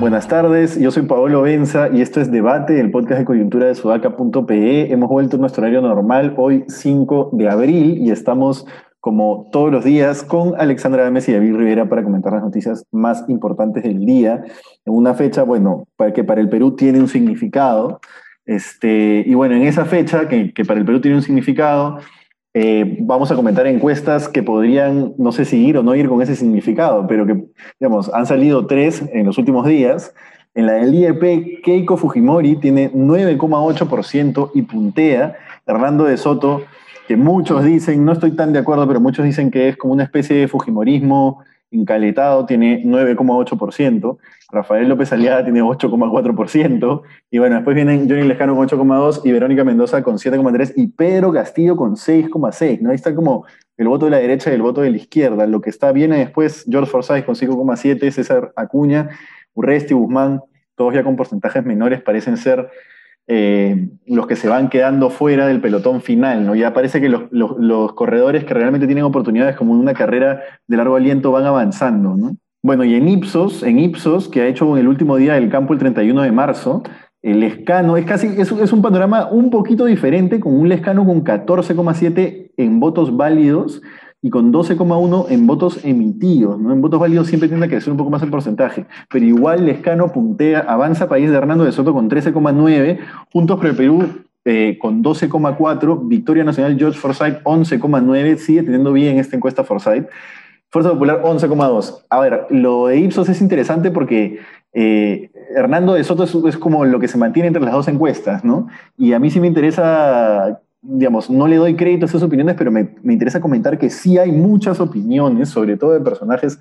Buenas tardes, yo soy Paolo Benza y esto es Debate, el podcast de coyuntura de sudaca.pe. Hemos vuelto a nuestro horario normal hoy 5 de abril y estamos como todos los días con Alexandra Gámez y David Rivera para comentar las noticias más importantes del día en una fecha, bueno, para que para el Perú tiene un significado. Este, y bueno, en esa fecha, que, que para el Perú tiene un significado, eh, vamos a comentar encuestas que podrían, no sé si ir o no ir con ese significado, pero que, digamos, han salido tres en los últimos días. En la del IEP, Keiko Fujimori tiene 9,8% y puntea. Hernando de Soto, que muchos dicen, no estoy tan de acuerdo, pero muchos dicen que es como una especie de Fujimorismo Incaletado tiene 9,8%, Rafael López Aliada tiene 8,4%, y bueno, después vienen Johnny Lescano con 8,2% y Verónica Mendoza con 7,3% y Pedro Castillo con 6,6%, ¿no? Ahí está como el voto de la derecha y el voto de la izquierda. Lo que está bien después George Forsyth con 5,7%, César Acuña, Urresti, Guzmán, todos ya con porcentajes menores, parecen ser eh, los que se van quedando fuera del pelotón final, ¿no? Ya parece que los, corredores que realmente tienen oportunidades como en una carrera de largo aliento van avanzando, ¿no? Bueno, y en Ipsos, en Ipsos, que ha hecho en el último día del campo el 31 de marzo, el Lescano es casi, es, es un panorama un poquito diferente, con un Lescano con 14,7 en votos válidos y con 12,1 en votos emitidos. ¿no? En votos válidos siempre tiende a crecer un poco más el porcentaje, pero igual Lescano puntea, avanza País de Hernando de Soto con 13,9, Juntos por el Perú eh, con 12,4, Victoria Nacional George Forsyth 11,9, sigue teniendo bien esta encuesta Forsyth. Fuerza Popular 11,2. A ver, lo de Ipsos es interesante porque eh, Hernando de Soto es, es, como lo que se mantiene entre las dos encuestas, ¿no? Y a mí sí me interesa digamos, no le doy crédito a esas opiniones, pero me, interesa comentar que sí hay muchas opiniones, sobre todo de personajes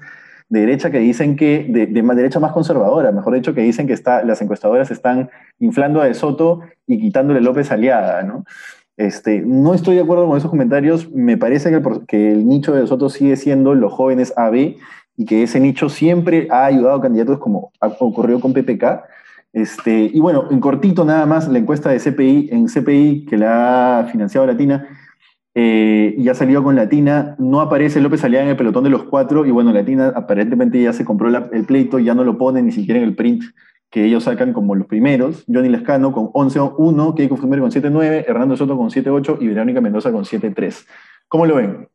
de derecha que dicen que, de, de derecha más conservadora, mejor dicho, que dicen que está, las encuestadoras están inflando a De Soto y quitándole López Aliada, ¿no? Este, no estoy de acuerdo con esos comentarios, me parece que el, que el nicho de De Soto sigue siendo los jóvenes AB y que ese nicho siempre ha ayudado a candidatos como ha ocurrido con PPK, este, y bueno, en cortito nada más, la encuesta de CPI, en CPI que la ha financiado Latina, eh, y ha salido con Latina, no aparece López Aliaga en el pelotón de los cuatro, y bueno, Latina aparentemente ya se compró el pleito, ya no lo pone ni siquiera en el print que ellos sacan como los primeros, Johnny Lescano con 11-1, Keiko Fumero con 7-9, Hernando Soto con 7-8 y Verónica Mendoza con 7-3. ¿Cómo lo ven?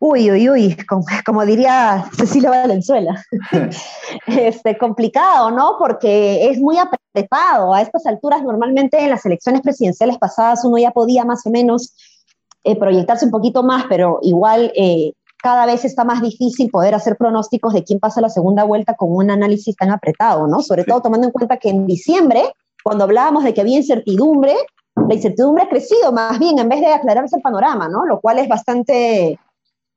Uy, uy, uy, como, diría Cecilia Valenzuela, este, complicado, ¿no? Porque es muy apretado. A estas alturas, normalmente en las elecciones presidenciales pasadas uno ya podía más o menos eh, proyectarse un poquito más, pero igual eh, cada vez está más difícil poder hacer pronósticos de quién pasa la segunda vuelta con un análisis tan apretado, ¿no? Sobre todo tomando en cuenta que en diciembre, cuando hablábamos de que había incertidumbre, la incertidumbre ha crecido más bien en vez de aclararse el panorama, ¿no? Lo cual es bastante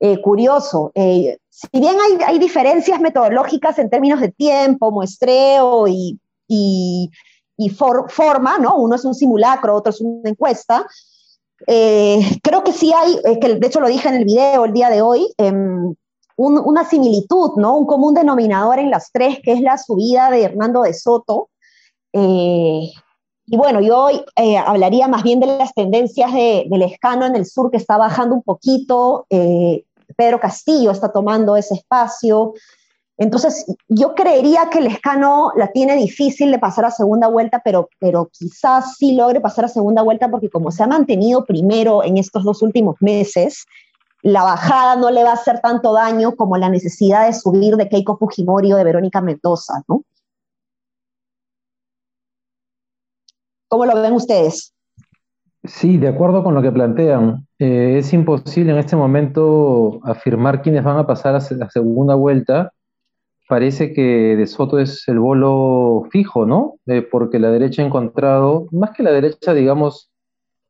eh, curioso. Eh, si bien hay, hay, diferencias metodológicas en términos de tiempo, muestreo y, y, forma, ¿no? Uno es un simulacro, otro es una encuesta. Eh, creo que sí hay, que de hecho lo dije en el video el día de hoy, em, una similitud, ¿no? Un común denominador en las tres, que es la subida de Hernando de Soto. Y bueno, yo hoy hablaría más bien de las tendencias de, del escano en el sur que está bajando un poquito, Pedro Castillo está tomando ese espacio. Entonces, yo creería que el escano la tiene difícil de pasar a segunda vuelta, pero, pero quizás sí logre pasar a segunda vuelta porque como se ha mantenido primero en estos dos últimos meses, la bajada no le va a hacer tanto daño como la necesidad de subir de Keiko Fujimori o de Verónica Mendoza, ¿no? ¿Cómo lo ven ustedes? Sí, de acuerdo con lo que plantean. Eh, es imposible en este momento afirmar quiénes van a pasar a la segunda vuelta. Parece que De Soto es el bolo fijo, ¿no? Eh, porque la derecha ha encontrado, más que la derecha, digamos,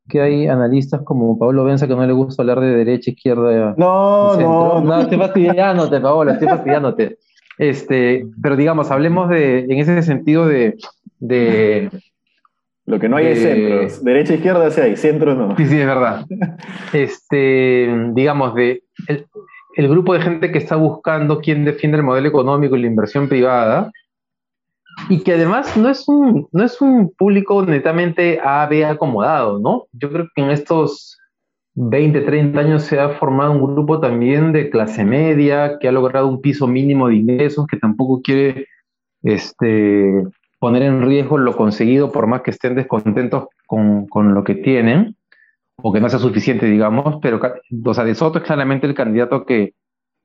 que hay analistas como Pablo Benza que no le gusta hablar de derecha, izquierda. No, no, no. estoy fastidiándote, Paola, estoy fastidiándote. Este, pero digamos, hablemos de, en ese sentido de, de lo que no hay es centros. Derecha e izquierda sí hay, centro no. Sí, sí, es verdad. Este, digamos, de el, grupo de gente que está buscando quién defiende el modelo económico y la inversión privada, y que además no es un, no es un público netamente A, B acomodado, ¿no? Yo creo que en estos 20, 30 años se ha formado un grupo también de clase media que ha logrado un piso mínimo de ingresos, que tampoco quiere este, poner en riesgo lo conseguido por más que estén descontentos con, con lo que tienen o que no sea suficiente, digamos, pero o sea, de Soto es claramente el candidato que,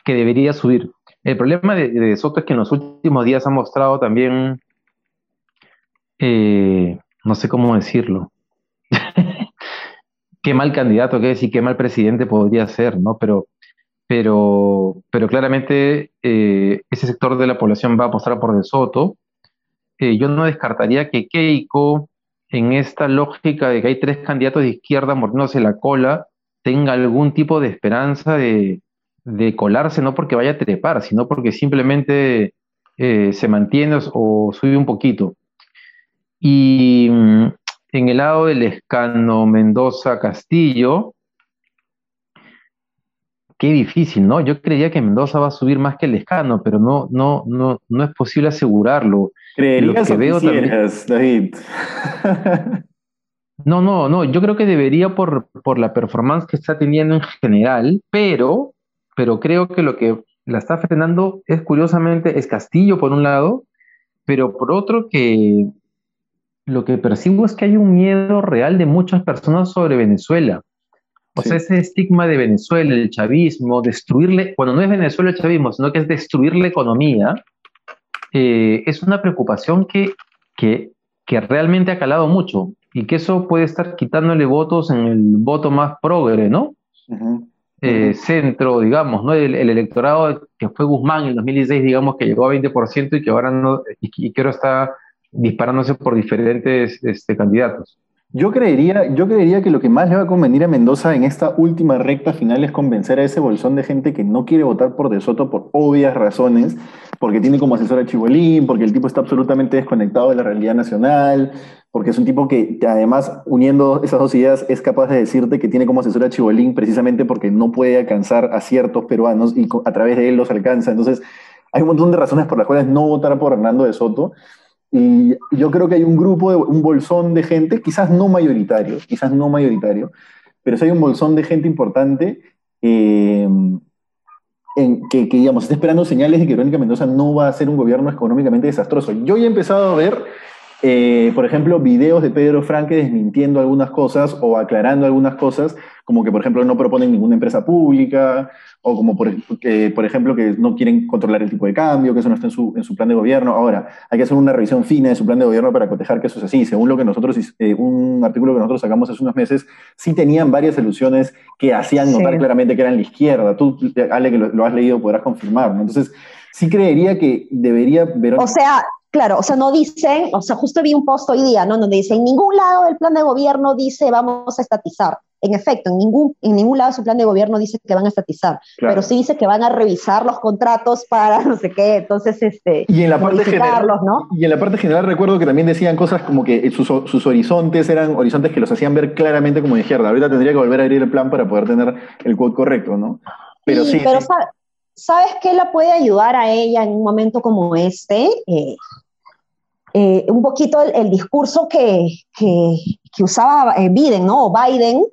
que debería subir. El problema de, Soto es que en los últimos días ha mostrado también, eh, no sé cómo decirlo, qué mal candidato que es y qué mal presidente podría ser, ¿no? Pero, pero, pero claramente eh, ese sector de la población va a apostar por De Soto. Eh, yo no descartaría que Keiko, en esta lógica de que hay tres candidatos de izquierda mordiéndose la cola, tenga algún tipo de esperanza de, colarse, no porque vaya a trepar, sino porque simplemente eh, se mantiene o sube un poquito. Y mm, en el lado del escano Mendoza Castillo, qué difícil, ¿no? Yo creía que Mendoza va a subir más que el escano, pero no, no, no, no es posible asegurarlo. ¿Creerías que veo David? no, no, no, yo creo que debería por, por la performance que está teniendo en general, pero, pero creo que lo que la está frenando es curiosamente es Castillo por un lado, pero por otro que lo que percibo es que hay un miedo real de muchas personas sobre Venezuela. O sea, ese estigma de Venezuela, el chavismo, destruirle, bueno, no es Venezuela el chavismo, sino que es destruir la economía, eh, es una preocupación que, que, que, realmente ha calado mucho y que eso puede estar quitándole votos en el voto más progre, ¿no? Eh, centro, digamos, ¿no? El, electorado que fue Guzmán en el 2016, digamos, que llegó a 20% y que ahora no, y, que ahora está disparándose por diferentes este, candidatos. Yo creería, yo creería que lo que más le va a convenir a Mendoza en esta última recta final es convencer a ese bolsón de gente que no quiere votar por De Soto por obvias razones, porque tiene como asesor a Chibolín, porque el tipo está absolutamente desconectado de la realidad nacional, porque es un tipo que además, uniendo esas dos ideas, es capaz de decirte que tiene como asesor a Chibolín precisamente porque no puede alcanzar a ciertos peruanos y a través de él los alcanza. Entonces, hay un montón de razones por las cuales no votar por Hernando de Soto. Y yo creo que hay un grupo, de, un bolsón de gente, quizás no mayoritario, quizás no mayoritario, pero sí hay un bolsón de gente importante eh, en que, digamos, está esperando señales de que Verónica Mendoza no va a ser un gobierno económicamente desastroso. Yo ya he empezado a ver, eh, por ejemplo, videos de Pedro Franque desmintiendo algunas cosas o aclarando algunas cosas, como que, por ejemplo, no proponen ninguna empresa pública, o como, por, por ejemplo, que no quieren controlar el tipo de cambio, que eso no está en su, en su, plan de gobierno. Ahora, hay que hacer una revisión fina de su plan de gobierno para cotejar que eso es así. Según lo que nosotros, eh, un artículo que nosotros sacamos hace unos meses, sí tenían varias ilusiones que hacían notar claramente que eran la izquierda. Tú, Ale, que lo, has leído, podrás confirmar. Entonces, sí creería que debería... ver O sea, Claro, o sea, no dicen, o sea, justo vi un post hoy día, ¿no? Donde dice, en ningún lado del plan de gobierno dice vamos a estatizar. En efecto, en ningún, en ningún lado de su plan de gobierno dice que van a estatizar, pero sí dice que van a revisar los contratos para no sé qué, entonces, este, y en la parte general, ¿no? Y en la parte general recuerdo que también decían cosas como que sus, sus, horizontes eran horizontes que los hacían ver claramente como de izquierda. Ahorita tendría que volver a abrir el plan para poder tener el quote correcto, ¿no? Pero sí. pero ¿sabes qué la puede ayudar a ella en un momento como este? Eh, eh, un poquito el, discurso que, que, usaba eh, Biden, ¿no? Biden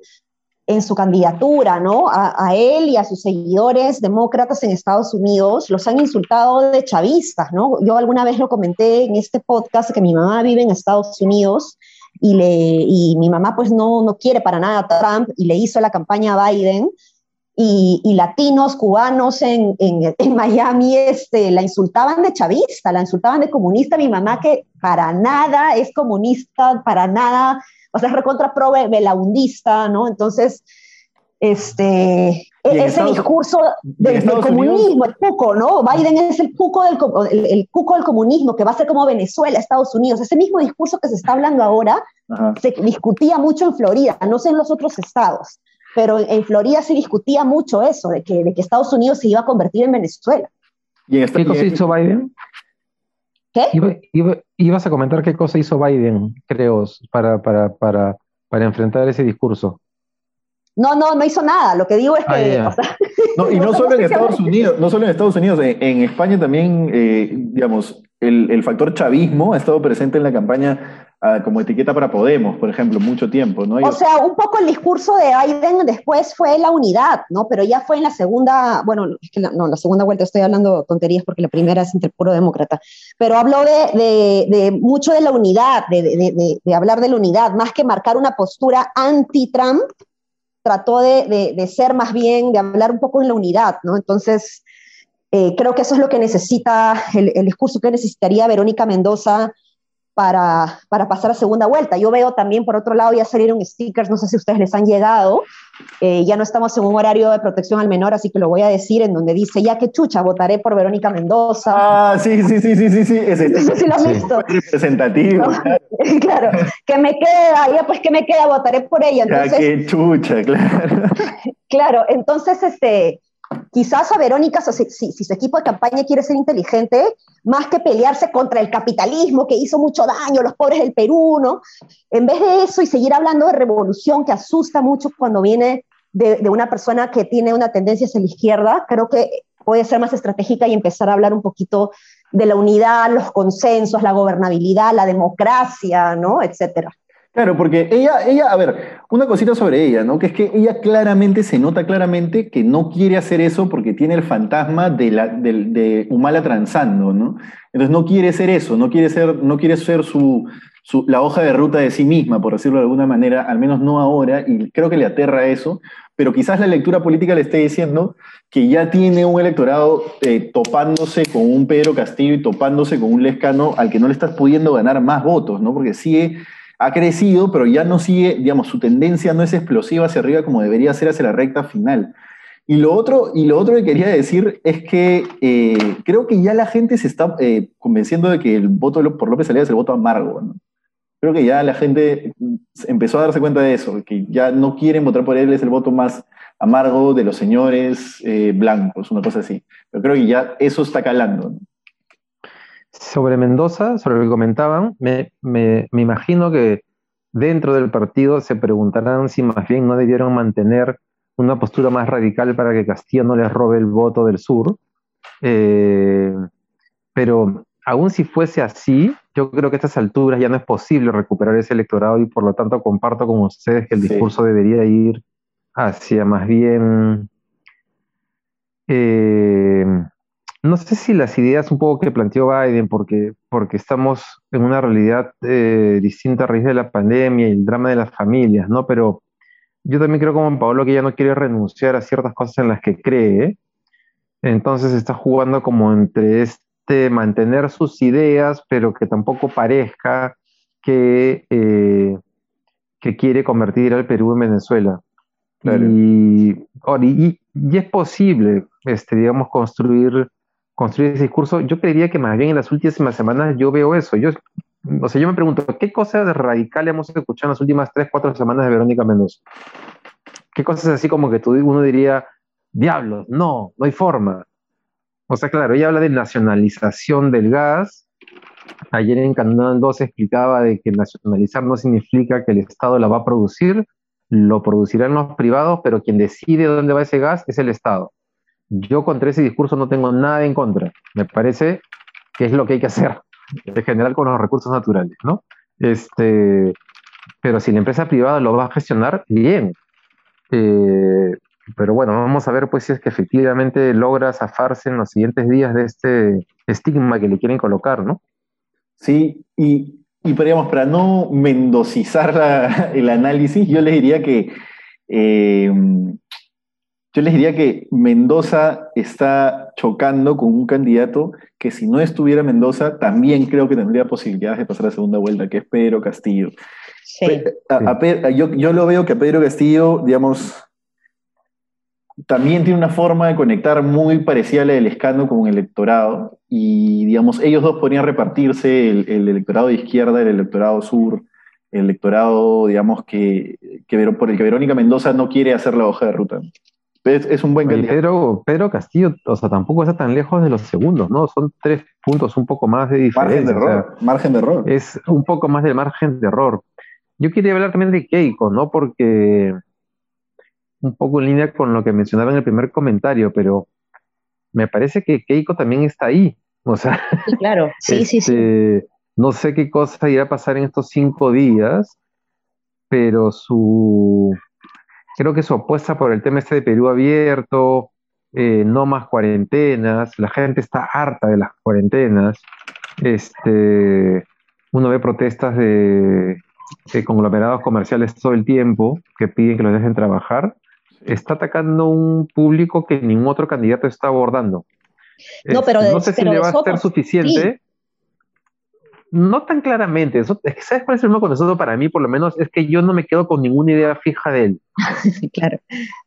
en su candidatura, ¿no? A, él y a sus seguidores demócratas en Estados Unidos los han insultado de chavistas, ¿no? Yo alguna vez lo comenté en este podcast que mi mamá vive en Estados Unidos y, le, y mi mamá pues no, no quiere para nada a Trump y le hizo la campaña a Biden y, latinos, cubanos en, en, Miami este, la insultaban de chavista, la insultaban de comunista. Mi mamá que para nada es comunista, para nada, o sea, es recontra pro belaundista, ¿no? Entonces, este, e-, ese discurso del, comunismo, el cuco, ¿no? Biden es el cuco del, el, cuco del comunismo, que va a ser como Venezuela, Estados Unidos. Ese mismo discurso que se está hablando ahora se discutía mucho en Florida, no sé en los otros estados pero en Florida se discutía mucho eso, de que, de que Estados Unidos se iba a convertir en Venezuela. ¿Y ¿Qué cosa hizo Biden? ¿Qué? ibas a comentar qué cosa hizo Biden, creo, para, para, para, para enfrentar ese discurso. No, no, no hizo nada. Lo que digo es que. Ah, no, y no, solo en Estados Unidos, no solo en Estados Unidos, en, España también, eh, digamos, el, factor chavismo ha estado presente en la campaña ah, como etiqueta para Podemos, por ejemplo, mucho tiempo, ¿no? O sea, un poco el discurso de Biden después fue la unidad, ¿no? Pero ya fue en la segunda, bueno, es que la, no, la segunda vuelta estoy hablando tonterías porque la primera es entre puro demócrata, pero habló de, de, mucho de la unidad, de, de, hablar de la unidad, más que marcar una postura anti-Trump, trató de, ser más bien, de hablar un poco en la unidad, ¿no? Entonces, eh, creo que eso es lo que necesita, el, discurso que necesitaría Verónica Mendoza para, para, pasar a segunda vuelta. Yo veo también, por otro lado, ya salieron stickers, no sé si ustedes les han llegado, eh, ya no estamos en un horario de protección al menor, así que lo voy a decir, en donde dice, ya que chucha, votaré por Verónica Mendoza. Ah, sí, sí, sí, sí, sí, sí, ese, Eso sí lo has visto. Representativo. Claro. que me queda, ya pues que me queda, votaré por ella. Entonces, ya que chucha, claro. claro, entonces, este quizás a Verónica, si, su equipo de campaña quiere ser inteligente, más que pelearse contra el capitalismo que hizo mucho daño a los pobres del Perú, ¿no? En vez de eso y seguir hablando de revolución que asusta mucho cuando viene de, de una persona que tiene una tendencia hacia la izquierda, creo que puede ser más estratégica y empezar a hablar un poquito de la unidad, los consensos, la gobernabilidad, la democracia, ¿no? Etcétera. Claro, porque ella, ella, a ver, una cosita sobre ella, ¿no? Que es que ella claramente, se nota claramente que no quiere hacer eso porque tiene el fantasma de, la, de, Humala transando, ¿no? Entonces no quiere ser eso, no quiere ser, no quiere ser su, su, la hoja de ruta de sí misma, por decirlo de alguna manera, al menos no ahora, y creo que le aterra eso, pero quizás la lectura política le esté diciendo que ya tiene un electorado eh, topándose con un Pedro Castillo y topándose con un Lescano al que no le estás pudiendo ganar más votos, ¿no? Porque sigue ha crecido, pero ya no sigue, digamos, su tendencia no es explosiva hacia arriba como debería ser hacia la recta final. Y lo otro, y lo otro que quería decir es que eh, creo que ya la gente se está eh, convenciendo de que el voto por López Aliaga es el voto amargo. Creo que ya la gente empezó a darse cuenta de eso, que ya no quieren votar por él, es el voto más amargo de los señores eh, blancos, una cosa así. Pero creo que ya eso está calando. Sobre Mendoza, sobre lo que comentaban, me, me, imagino que dentro del partido se preguntarán si más bien no debieron mantener una postura más radical para que Castillo no les robe el voto del sur. Eh, pero aún si fuese así, yo creo que a estas alturas ya no es posible recuperar ese electorado y por lo tanto comparto con ustedes que el discurso debería ir hacia más bien eh, no sé si las ideas un poco que planteó Biden, porque, porque estamos en una realidad eh, distinta a raíz de la pandemia y el drama de las familias, ¿no? Pero yo también creo como Pablo que ella no quiere renunciar a ciertas cosas en las que cree. Entonces está jugando como entre este mantener sus ideas, pero que tampoco parezca que, eh, que quiere convertir al Perú en Venezuela. Y, y, y, es posible, este, digamos, construir construir ese discurso, yo creería que más bien en las últimas semanas yo veo eso. O sea, yo me pregunto, ¿qué cosas radicales hemos escuchado en las últimas tres, cuatro semanas de Verónica Mendoza? ¿Qué cosas así como que tú, uno diría, diablos, no, no hay forma? O sea, claro, ella habla de nacionalización del gas. Ayer en Canal 2 explicaba de que nacionalizar no significa que el Estado la va a producir, lo producirán los privados, pero quien decide dónde va ese gas es el Estado. Yo contra ese discurso no tengo nada en contra. Me parece que es lo que hay que hacer, en general con los recursos naturales, ¿no? Este, pero si la empresa privada lo va a gestionar, bien. Eh, pero bueno, vamos a ver pues si es que efectivamente logra zafarse en los siguientes días de este estigma que le quieren colocar, ¿no? Sí, y, y para no mendocizar el análisis, yo les diría que eh, yo les diría que Mendoza está chocando con un candidato que si no estuviera Mendoza, también creo que tendría posibilidades de pasar a segunda vuelta, que es Pedro Castillo. yo, lo veo que a Pedro Castillo, digamos, también tiene una forma de conectar muy parecida a la del escano con el electorado. Y, digamos, ellos dos podrían repartirse el, electorado de izquierda, el electorado sur, el electorado, digamos, que, que, por el que Verónica Mendoza no quiere hacer la hoja de ruta. Es, un buen candidato. Pedro, Castillo, o sea, tampoco está tan lejos de los segundos, ¿no? Son tres puntos un poco más de diferencia. Margen de error. margen de error. Es un poco más del margen de error. Yo quería hablar también de Keiko, ¿no? Porque un poco en línea con lo que mencionaba en el primer comentario, pero me parece que Keiko también está ahí. O sea, sí, claro, sí, sí, sí. Este, no sé qué cosa irá a pasar en estos cinco días, pero su, creo que su apuesta por el tema este de Perú abierto, eh, no más cuarentenas, la gente está harta de las cuarentenas, este, uno ve protestas de, de conglomerados comerciales todo el tiempo que piden que los dejen trabajar, está atacando un público que ningún otro candidato está abordando. No, pero Este, no sé si pero le va a ser suficiente. No tan claramente. Eso, ¿Sabes cuál es el problema con nosotros para mí, por lo menos? Es que yo no me quedo con ninguna idea fija de él. sí, claro.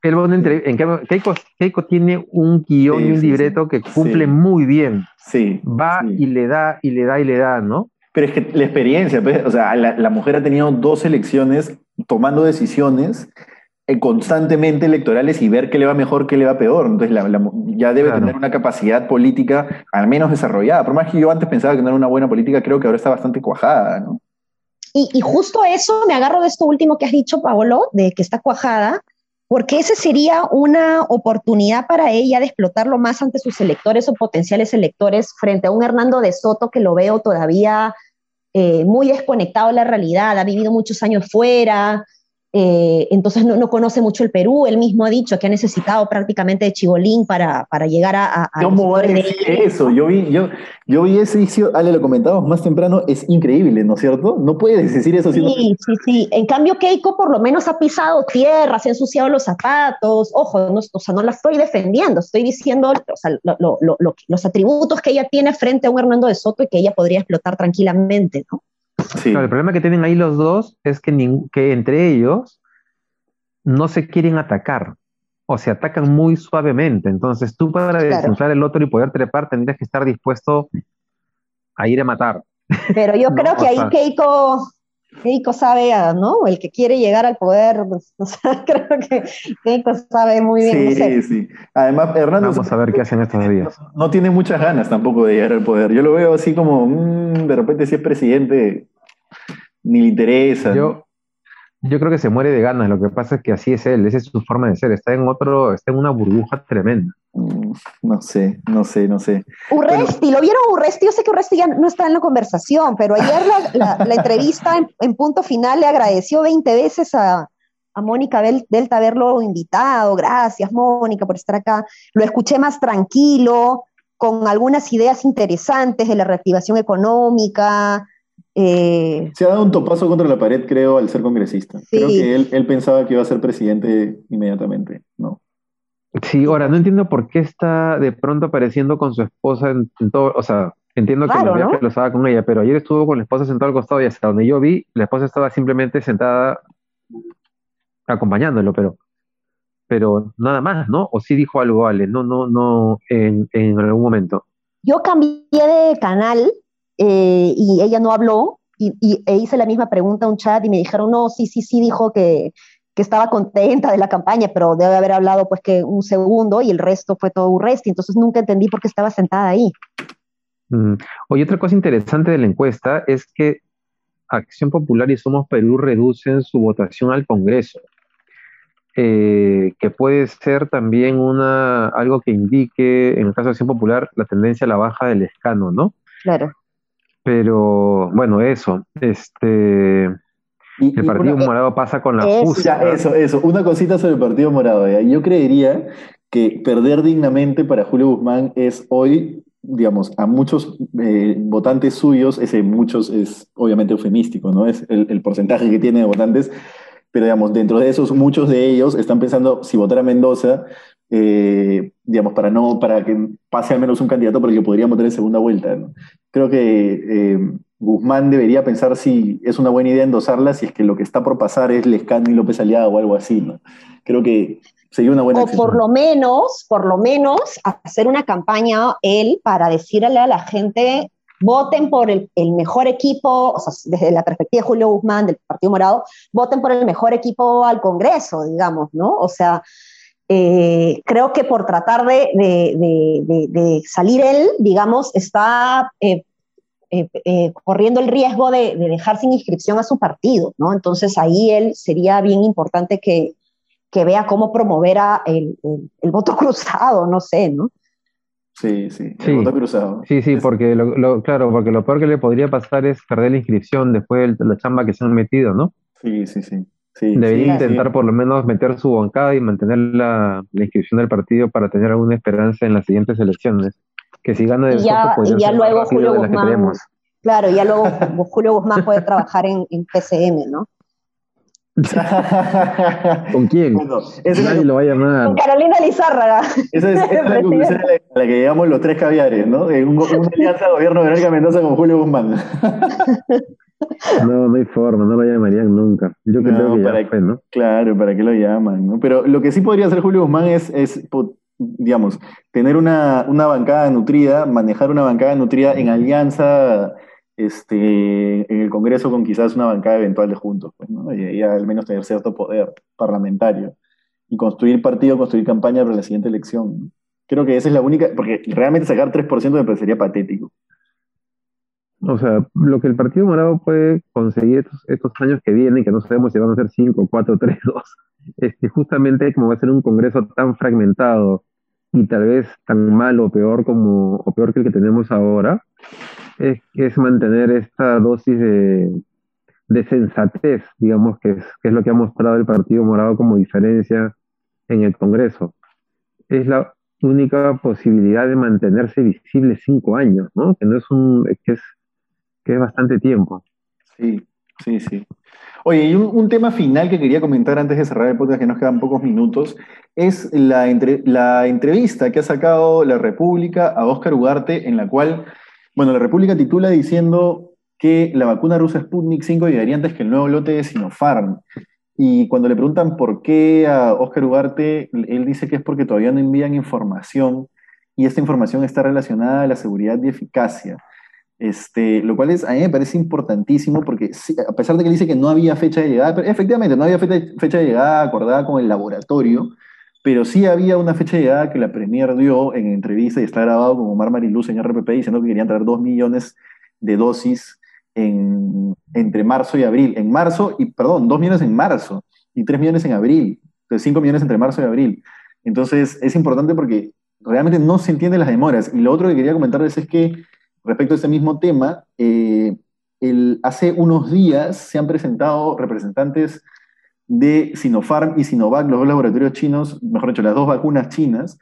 Él va en cambio, Keiko, Keiko tiene un guion Sí, y un sí, libreto que cumple Sí. muy bien. Sí. Va sí. y le da, y le da, y le da, ¿no? Pero es que la experiencia, pues, o sea, la, la mujer ha tenido dos elecciones tomando decisiones constantemente electorales y ver qué le va mejor, qué le va peor. Entonces la- la ya debe Claro. tener una capacidad política al menos desarrollada. Por más que yo antes pensaba que no era una buena política, creo que ahora está bastante cuajada, ¿no? Y, y justo eso me agarro de esto último que has dicho, Paolo, de que está cuajada, porque ese sería una oportunidad para ella de explotarlo más ante sus electores o potenciales electores frente a un Hernando de Soto que lo veo todavía eh, muy desconectado de la realidad, ha vivido muchos años fuera, eh, entonces no, no conoce mucho el Perú, él mismo ha dicho que ha necesitado prácticamente de chibolín para, para llegar a... a- ¿Cómo va a decir eso? Yo vi, yo, yo vi ese inicio, Ale, lo comentábamos más temprano, es increíble, ¿no es cierto? No puedes decir eso Sí, sí, sí. En cambio, Keiko por lo menos ha pisado tierra, se ha ensuciado los zapatos. Ojo, no, o sea, no la estoy defendiendo, estoy diciendo o sea, lo- lo- lo- los atributos que ella tiene frente a un Hernando de Soto y que ella podría explotar tranquilamente, ¿no? Sí. Claro, el problema que tienen ahí los dos es que, que entre ellos no se quieren atacar. O se atacan muy suavemente. Entonces, tú para Claro. desinflar el otro y poder trepar, tendrías que estar dispuesto a ir a matar. Pero yo No, creo que ahí sea- Keiko, Keiko sabe, ¿no? El que quiere llegar al poder, pues, o sea, creo que Keiko sabe muy bien. no Sí, sé. sí. Además, Hernando Vamos a ver qué hacen estos días. no tiene muchas ganas tampoco de llegar al poder. Yo lo veo así como, mm, de repente si es presidente, ni le interesa. ¿no? Yo, yo creo que se muere de ganas. Lo que pasa es que así es él, esa es su forma de ser. Está en otro, está en una burbuja tremenda. Mm, No sé, no sé, no sé. Urresti, ¿lo vieron Urresti? Yo sé que Urresti ya no está en la conversación, pero ayer la, la- la entrevista en, en punto final le agradeció 20 veces a, a Mónica Bel- Delta haberlo invitado. Gracias, Mónica, por estar acá. Lo escuché más tranquilo, con algunas ideas interesantes de la reactivación económica. Eh, Se ha dado un topazo contra la pared, creo, al ser congresista. Sí. Creo que él, él pensaba que iba a ser presidente inmediatamente. No. Sí, ahora no entiendo por qué está de pronto apareciendo con su esposa en, en todo, o sea, entiendo que ¿no? los estaba con ella, pero ayer estuvo con la esposa sentada al costado y hasta donde yo vi, la esposa estaba simplemente sentada acompañándolo, pero, pero nada más, ¿no? O sí dijo algo, Ale, no, no, no, en, en algún momento. Yo cambié de canal eh, y ella no habló y, y- e hice la misma pregunta a un chat y me dijeron, no, sí, sí, sí, dijo que, que estaba contenta de la campaña, pero debe haber hablado pues que un segundo y el resto fue todo un resto, entonces nunca entendí por qué estaba sentada ahí. Mm. Oye, otra cosa interesante de la encuesta es que Acción Popular y Somos Perú reducen su votación al Congreso, eh, que puede ser también una, algo que indique, en el caso de Acción Popular, la tendencia a la baja del escano, ¿no? Claro. Pero bueno, eso, este, Y- el Partido una- Morado pasa con la Eso. justa. Ya, eso, eso. Una cosita sobre el Partido Morado. ¿ya? Yo creería que perder dignamente para Julio Guzmán es hoy, digamos, a muchos eh, votantes suyos, ese muchos es obviamente eufemístico, ¿no? Es el, el porcentaje que tiene de votantes, pero digamos, dentro de esos, muchos de ellos están pensando si votar a Mendoza, eh, digamos, para no, para que pase al menos un candidato por el que podrían votar en segunda vuelta, ¿no? Creo que eh, Guzmán debería pensar si es una buena idea endosarla, si es que lo que está por pasar es Lescano y López Aliaga o algo así, ¿no? Creo que sería una buena O acción. por lo menos, por lo menos, hacer una campaña él para decirle a la gente, voten por el, el mejor equipo, o sea, desde la perspectiva de Julio Guzmán, del Partido Morado, voten por el mejor equipo al Congreso, digamos, ¿no? O sea, eh, creo que por tratar de, de- de- de- de salir él, digamos, está eh, eh, eh, corriendo el riesgo de, de dejar sin inscripción a su partido, ¿no? Entonces ahí él sería bien importante que, que vea cómo promover a el, el- el voto cruzado, no sé, ¿no? Sí, sí, Sí. voto cruzado. Sí, sí, Es- porque lo, lo- claro, porque lo peor que le podría pasar es perder la inscripción después de la chamba que se han metido, ¿no? Sí, sí, sí. Sí Debería sí, intentar sí. por lo menos meter su bancada y mantener la, la inscripción del partido para tener alguna esperanza en las siguientes elecciones. Que si gana de Y ya, y ya luego Julio de Guzmán, claro, ya luego Julio Guzmán puede trabajar en, en PCM, ¿no? ¿Con quién? Bueno, esa es la, Nadie lo va a llamar. Con Carolina Lizárraga. esa es, esa es la conclusión a la, a la que llegamos los tres caviares, ¿no? En un- una alianza de gobierno de Verónica Mendoza con Julio Guzmán. No, no hay forma, no lo llamarían nunca. Yo No, creo que para- fue, ¿no? Claro, ¿para qué lo llaman? ¿no? Pero lo que sí podría hacer Julio Guzmán es, es digamos, tener una, una bancada nutrida, manejar una bancada nutrida en alianza este, en el Congreso con quizás una bancada eventual de juntos, pues, ¿no? Y, y al menos tener cierto poder parlamentario. Y construir partido, construir campaña para la siguiente elección. ¿no? Creo que esa es la única, porque realmente sacar 3% me parecería patético. O sea, lo que el Partido Morado puede conseguir estos, estos años que vienen, que no sabemos si van a ser 5, 4, 3, 2, es que justamente como va a ser un Congreso tan fragmentado y tal vez tan malo o peor como, o peor que el que tenemos ahora, es, mantener esta dosis de, de sensatez, digamos, que es, que es lo que ha mostrado el Partido Morado como diferencia en el Congreso. Es la única posibilidad de mantenerse visible cinco años, ¿no? Que no es un, que es, que es bastante tiempo. Sí, sí, sí. Oye, y un, tema final que quería comentar antes de cerrar el podcast, que nos quedan pocos minutos, es la, la entrevista que ha sacado la República a Óscar Ugarte, en la cual, bueno, la República titula diciendo que la vacuna rusa Sputnik 5 llegaría antes que el nuevo lote de Sinopharm. Y cuando le preguntan por qué a Óscar Ugarte, él dice que es porque todavía no envían información y esta información está relacionada a la seguridad y eficacia. Este, lo cual es, a mí me parece importantísimo porque sí, a pesar de que dice que no había fecha de llegada, pero efectivamente no había fecha, de llegada acordada con el laboratorio, pero sí había una fecha de llegada que la Premier dio en entrevista y está grabado con Omar Mariluz en RPP diciendo que querían traer dos millones de dosis en, entre marzo y abril. En marzo, y perdón, dos millones en marzo y tres millones en abril. Entonces, cinco millones entre marzo y abril. Entonces, es importante porque realmente no se entienden las demoras. Y lo otro que quería comentarles es que respecto a ese mismo tema, eh, hace unos días se han presentado representantes de Sinopharm y Sinovac, los dos laboratorios chinos, mejor dicho, las dos vacunas chinas,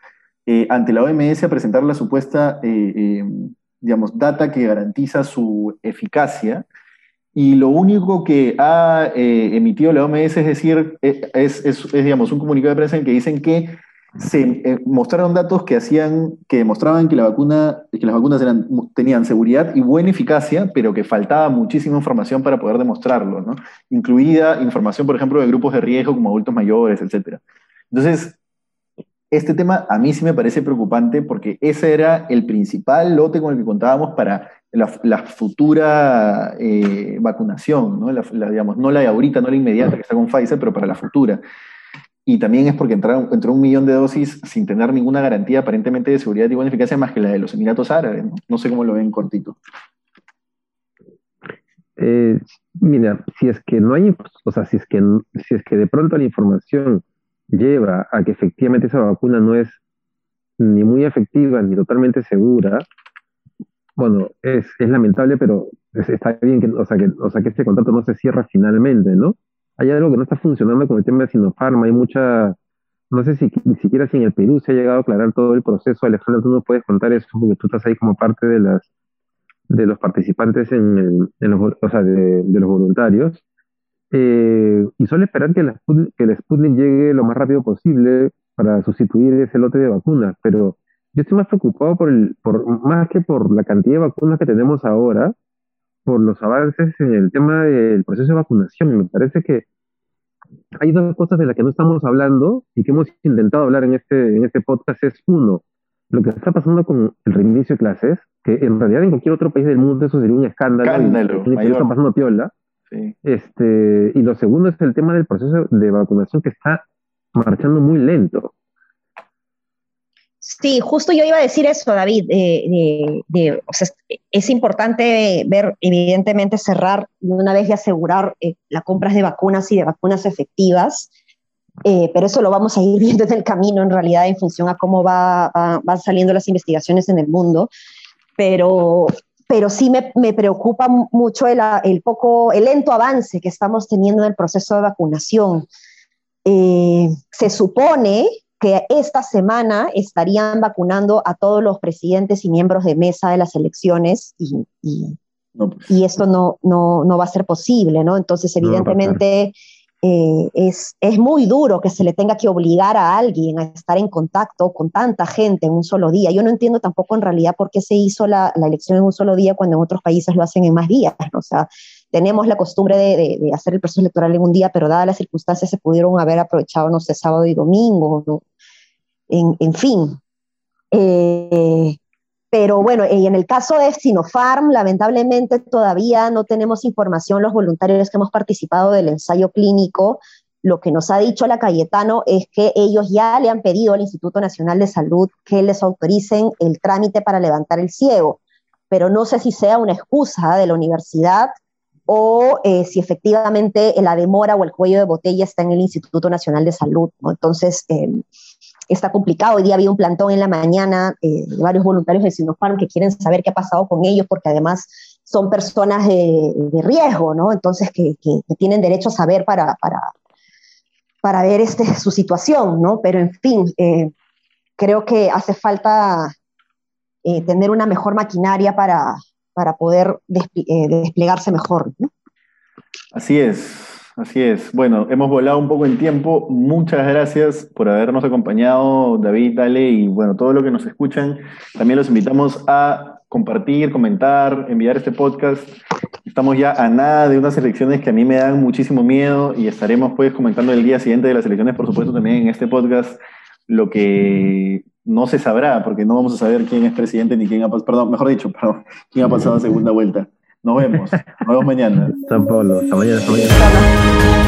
eh, ante la OMS a presentar la supuesta, eh, eh, digamos, data que garantiza su eficacia. Y lo único que ha emitido la OMS es decir, es, digamos, un comunicado de prensa en que dicen que se eh, mostraron datos que hacían, que demostraban que la vacuna, que las vacunas tenían seguridad y buena eficacia, pero que faltaba muchísima información para poder demostrarlo, ¿no? Incluida información, por ejemplo, de grupos de riesgo como adultos mayores, etc. Entonces, este tema a mí sí me parece preocupante porque ese era el principal lote con el que contábamos para la, la futura eh, vacunación, ¿no? La, la, digamos, no la de ahorita, no la inmediata que está con Pfizer, pero para la futura. Y también es porque entraron, entró un millón de dosis sin tener ninguna garantía aparentemente de seguridad y buena eficacia más que la de los Emiratos Árabes. No, sé cómo lo ven cortito. Eh, mira, si es que no hay, o sea, si es que, si es que de pronto la información lleva a que efectivamente esa vacuna no es ni muy efectiva ni totalmente segura, bueno, es, es lamentable, pero es- está bien que, o sea, que, o sea, que este contrato no se cierra finalmente, ¿no? Hay algo que no está funcionando con el tema de Sinopharm, hay mucha, no sé si ni siquiera si en el Perú se ha llegado a aclarar todo el proceso. Alejandro, tú nos puedes contar eso porque tú estás ahí como parte de las de los participantes en, el- en los, o sea, de, los voluntarios. Eh, y solo esperar que, la que el Sputnik llegue lo más rápido posible para sustituir ese lote de vacunas. Pero yo estoy más preocupado por el, por, más que por la cantidad de vacunas que tenemos ahora, por los avances en el tema del proceso de vacunación. Me parece que hay dos cosas de las que no estamos hablando y que hemos intentado hablar en este, en este podcast. Es uno, lo que está pasando con el reinicio de clases, que en realidad en cualquier otro país del mundo eso sería un escándalo, Escándalo, y, mayor. está pasando piola. Sí. Este, y lo segundo es el tema del proceso de vacunación que está marchando muy lento. Sí, justo yo iba a decir eso, David. de- de- o sea, es, importante ver, evidentemente, cerrar una vez y asegurar eh, las compras de vacunas y de vacunas efectivas, eh, pero eso lo vamos a ir viendo en el camino en realidad en función a cómo va, van saliendo las investigaciones en el mundo. Pero, pero sí me, me preocupa mucho el, el, poco, el lento avance que estamos teniendo en el proceso de vacunación. Eh, se supone que esta semana estarían vacunando a todos los presidentes y miembros de mesa de las elecciones y, y, pues. y esto no, no, no, va a ser posible, ¿no? Entonces, evidentemente, eh, es, es muy duro que se le tenga que obligar a alguien a estar en contacto con tanta gente en un solo día. Yo no entiendo tampoco en realidad por qué se hizo la, la elección en un solo día cuando en otros países lo hacen en más días, ¿no? O sea, tenemos la costumbre de, de, hacer el proceso electoral en un día, pero dadas las circunstancias se pudieron haber aprovechado, no sé, sábado y domingo, ¿no? En, fin. Eh, pero bueno, y en el caso de Sinopharm, lamentablemente todavía no tenemos información los voluntarios que hemos participado del ensayo clínico. Lo que nos ha dicho la Cayetano es que ellos ya le han pedido al Instituto Nacional de Salud que les autoricen el trámite para levantar el ciego, pero no sé si sea una excusa de la universidad o eh, si efectivamente la demora o el cuello de botella está en el Instituto Nacional de Salud. Entonces, eh, está complicado. Hoy día había un plantón en la mañana eh, de varios voluntarios de Sinopharm que quieren saber qué ha pasado con ellos, porque además son personas de, riesgo, ¿no? Entonces, que, tienen derecho a saber para, para, para ver este, su situación, ¿no? Pero, en fin, eh, creo que hace falta eh, tener una mejor maquinaria para, para poder desplegarse mejor. Así es. Así es. Bueno, hemos volado un poco en tiempo. Muchas gracias por habernos acompañado, David, Ale, y bueno, todo lo que nos escuchan. También los invitamos a compartir, comentar, enviar este podcast. Estamos ya a nada de unas elecciones que a mí me dan muchísimo miedo y estaremos pues comentando el día siguiente de las elecciones, por supuesto, también en este podcast, lo que no se sabrá, porque no vamos a saber quién es presidente ni quién ha pasado, perdón, mejor dicho, perdón, quién ha pasado a segunda vuelta. Nos vemos. Nos vemos mañana. San Pablo. Hasta mañana. Hasta mañana.